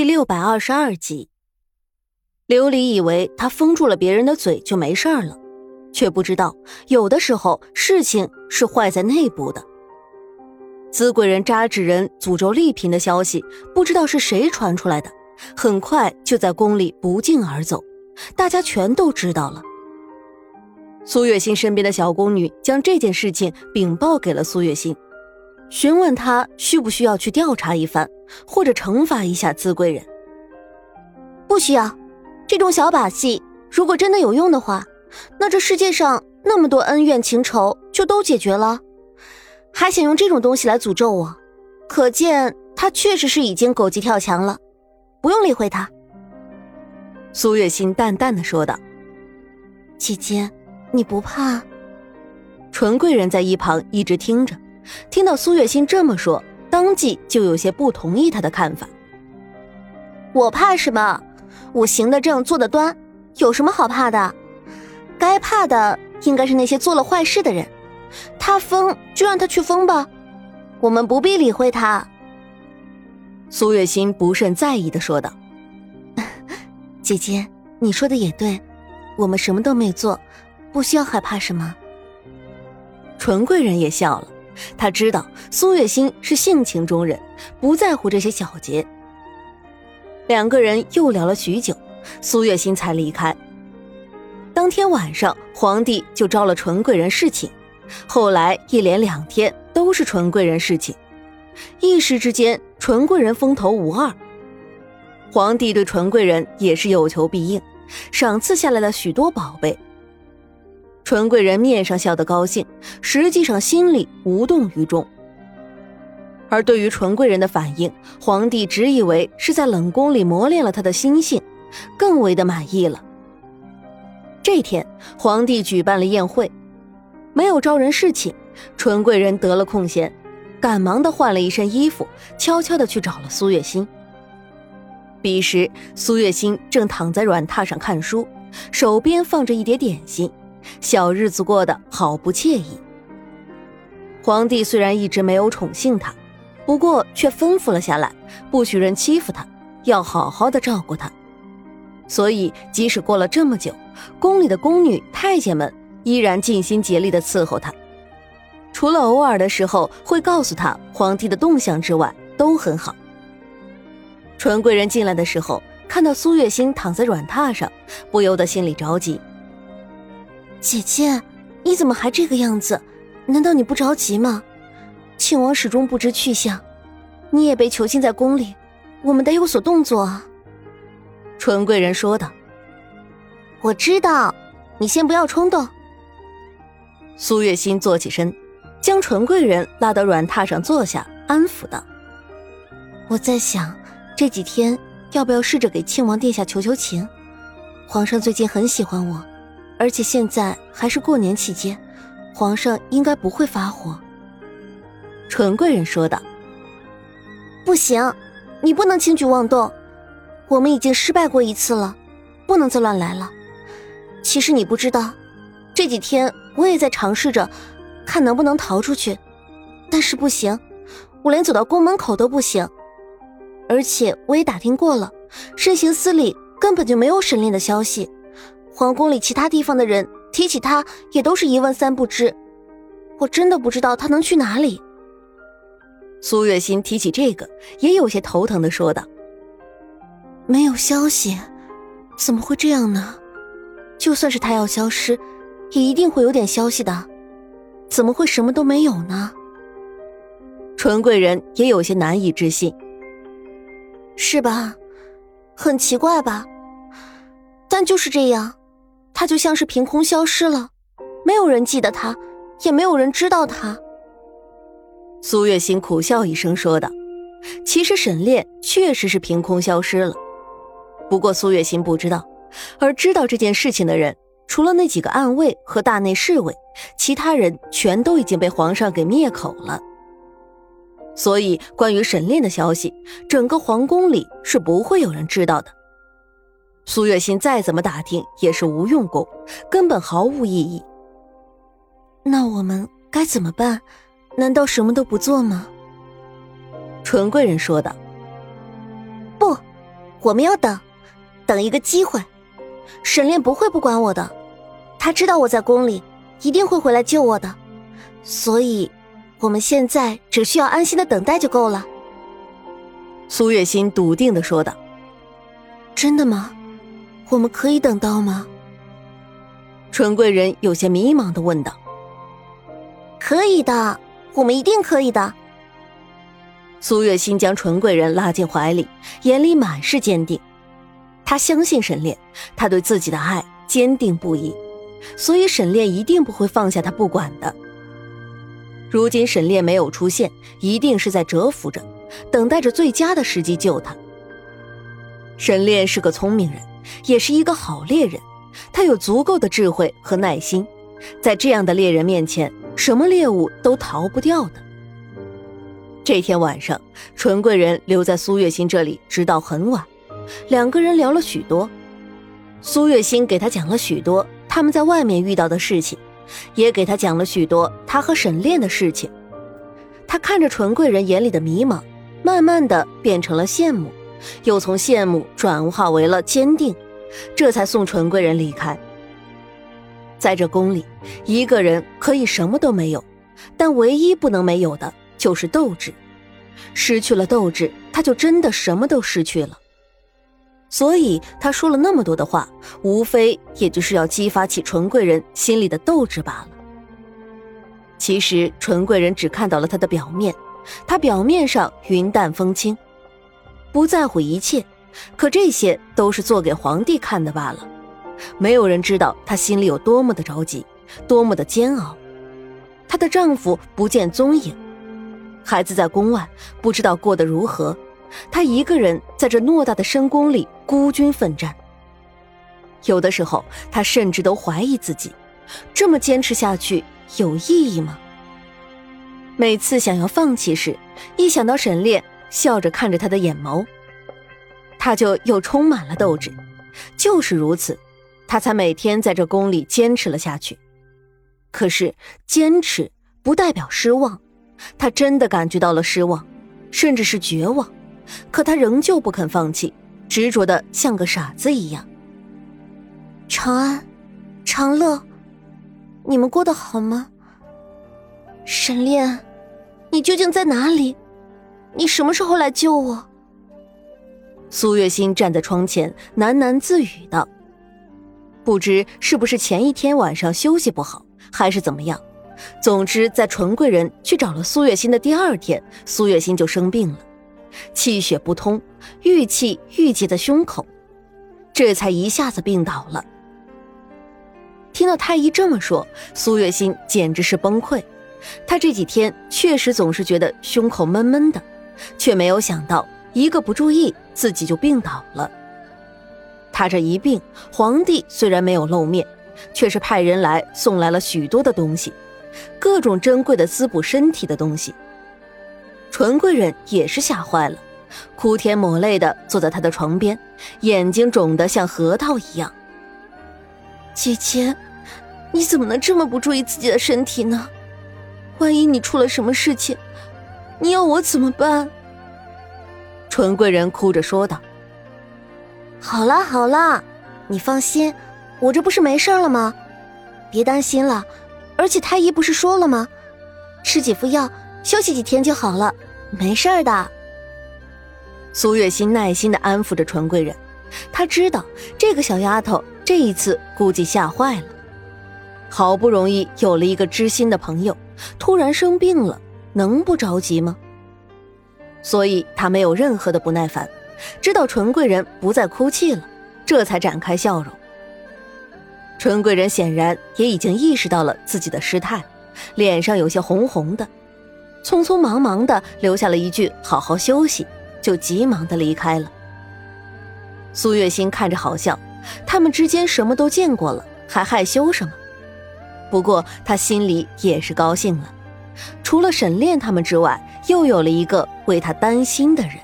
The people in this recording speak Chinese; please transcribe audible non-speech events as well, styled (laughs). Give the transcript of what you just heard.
第六百二十二集。琉璃以为他封住了别人的嘴就没事了，却不知道有的时候事情是坏在内部的。紫贵人扎纸人诅咒丽嫔的消息，不知道是谁传出来的，很快就在宫里不胫而走，大家全都知道了。苏月心身边的小宫女将这件事情禀报给了苏月心。询问他需不需要去调查一番，或者惩罚一下资贵人？不需要，这种小把戏，如果真的有用的话，那这世界上那么多恩怨情仇就都解决了。还想用这种东西来诅咒我，可见他确实是已经狗急跳墙了。不用理会他。苏月心淡淡的说道：“姐姐，你不怕？”纯贵人在一旁一直听着。听到苏月心这么说，当即就有些不同意他的看法。我怕什么？我行得正，坐得端，有什么好怕的？该怕的应该是那些做了坏事的人。他疯就让他去疯吧，我们不必理会他。苏月心不甚在意的说道：“ (laughs) 姐姐，你说的也对，我们什么都没做，不需要害怕什么。”纯贵人也笑了。他知道苏月心是性情中人，不在乎这些小节。两个人又聊了许久，苏月心才离开。当天晚上，皇帝就招了纯贵人侍寝，后来一连两天都是纯贵人侍寝，一时之间，纯贵人风头无二。皇帝对纯贵人也是有求必应，赏赐下来了许多宝贝。纯贵人面上笑得高兴，实际上心里无动于衷。而对于纯贵人的反应，皇帝只以为是在冷宫里磨练了他的心性，更为的满意了。这天，皇帝举办了宴会，没有招人侍寝，纯贵人得了空闲，赶忙的换了一身衣服，悄悄的去找了苏月心。彼时，苏月心正躺在软榻上看书，手边放着一叠点心。小日子过得好不惬意。皇帝虽然一直没有宠幸他，不过却吩咐了下来，不许人欺负他，要好好的照顾他。所以即使过了这么久，宫里的宫女太监们依然尽心竭力的伺候他，除了偶尔的时候会告诉他皇帝的动向之外，都很好。纯贵人进来的时候，看到苏月心躺在软榻上，不由得心里着急。姐姐，你怎么还这个样子？难道你不着急吗？庆王始终不知去向，你也被囚禁在宫里，我们得有所动作啊。纯贵人说道：“我知道，你先不要冲动。”苏月心坐起身，将纯贵人拉到软榻上坐下，安抚道：“我在想，这几天要不要试着给庆王殿下求求情？皇上最近很喜欢我。”而且现在还是过年期间，皇上应该不会发火。纯贵人说道：“不行，你不能轻举妄动。我们已经失败过一次了，不能再乱来了。其实你不知道，这几天我也在尝试着，看能不能逃出去，但是不行，我连走到宫门口都不行。而且我也打听过了，慎刑司里根本就没有沈炼的消息。”皇宫里其他地方的人提起他，也都是一问三不知。我真的不知道他能去哪里。苏月心提起这个，也有些头疼的说道：“没有消息，怎么会这样呢？就算是他要消失，也一定会有点消息的，怎么会什么都没有呢？”纯贵人也有些难以置信，是吧？很奇怪吧？但就是这样。他就像是凭空消失了，没有人记得他，也没有人知道他。苏月心苦笑一声说道：“其实沈炼确实是凭空消失了，不过苏月心不知道，而知道这件事情的人，除了那几个暗卫和大内侍卫，其他人全都已经被皇上给灭口了。所以关于沈炼的消息，整个皇宫里是不会有人知道的。”苏月心再怎么打听也是无用功，根本毫无意义。那我们该怎么办？难道什么都不做吗？纯贵人说道：“不，我们要等，等一个机会。沈炼不会不管我的，他知道我在宫里，一定会回来救我的。所以，我们现在只需要安心的等待就够了。”苏月心笃定的说道。“真的吗？我们可以等到吗？”纯贵人有些迷茫的问道。“可以的，我们一定可以的。”苏月心将纯贵人拉进怀里，眼里满是坚定。他相信沈炼，他对自己的爱坚定不移，所以沈炼一定不会放下他不管的。如今沈炼没有出现，一定是在蛰伏着，等待着最佳的时机救他。沈炼是个聪明人，也是一个好猎人，他有足够的智慧和耐心，在这样的猎人面前，什么猎物都逃不掉的。这天晚上，纯贵人留在苏月心这里，直到很晚。两个人聊了许多，苏月心给他讲了许多他们在外面遇到的事情，也给他讲了许多他和沈炼的事情。他看着纯贵人眼里的迷茫，慢慢的变成了羡慕，又从羡慕转化为了坚定，这才送纯贵人离开。在这宫里，一个人可以什么都没有，但唯一不能没有的。就是斗志，失去了斗志，他就真的什么都失去了。所以他说了那么多的话，无非也就是要激发起纯贵人心里的斗志罢了。其实纯贵人只看到了他的表面，他表面上云淡风轻，不在乎一切，可这些都是做给皇帝看的罢了。没有人知道她心里有多么的着急，多么的煎熬。她的丈夫不见踪影。孩子在宫外，不知道过得如何。她一个人在这偌大的深宫里孤军奋战。有的时候，她甚至都怀疑自己，这么坚持下去有意义吗？每次想要放弃时，一想到沈炼笑着看着他的眼眸，他就又充满了斗志。就是如此，他才每天在这宫里坚持了下去。可是，坚持不代表失望。他真的感觉到了失望，甚至是绝望，可他仍旧不肯放弃，执着的像个傻子一样。长安，长乐，你们过得好吗？沈炼，你究竟在哪里？你什么时候来救我？苏月心站在窗前喃喃自语道：“不知是不是前一天晚上休息不好，还是怎么样。”总之，在纯贵人去找了苏月心的第二天，苏月心就生病了，气血不通，郁气郁结在胸口，这才一下子病倒了。听到太医这么说，苏月心简直是崩溃。她这几天确实总是觉得胸口闷闷的，却没有想到一个不注意自己就病倒了。他这一病，皇帝虽然没有露面，却是派人来送来了许多的东西。各种珍贵的滋补身体的东西，纯贵人也是吓坏了，哭天抹泪的坐在他的床边，眼睛肿得像核桃一样。姐姐，你怎么能这么不注意自己的身体呢？万一你出了什么事情，你要我怎么办？纯贵人哭着说道：“好啦好啦，你放心，我这不是没事了吗？别担心了。”而且太医不是说了吗？吃几副药，休息几天就好了，没事儿的。苏月心耐心的安抚着纯贵人，她知道这个小丫头这一次估计吓坏了。好不容易有了一个知心的朋友，突然生病了，能不着急吗？所以她没有任何的不耐烦，知道纯贵人不再哭泣了，这才展开笑容。纯贵人显然也已经意识到了自己的失态，脸上有些红红的，匆匆忙忙的留下了一句“好好休息”，就急忙的离开了。苏月心看着好笑，他们之间什么都见过了，还害羞什么？不过他心里也是高兴了，除了沈炼他们之外，又有了一个为他担心的人。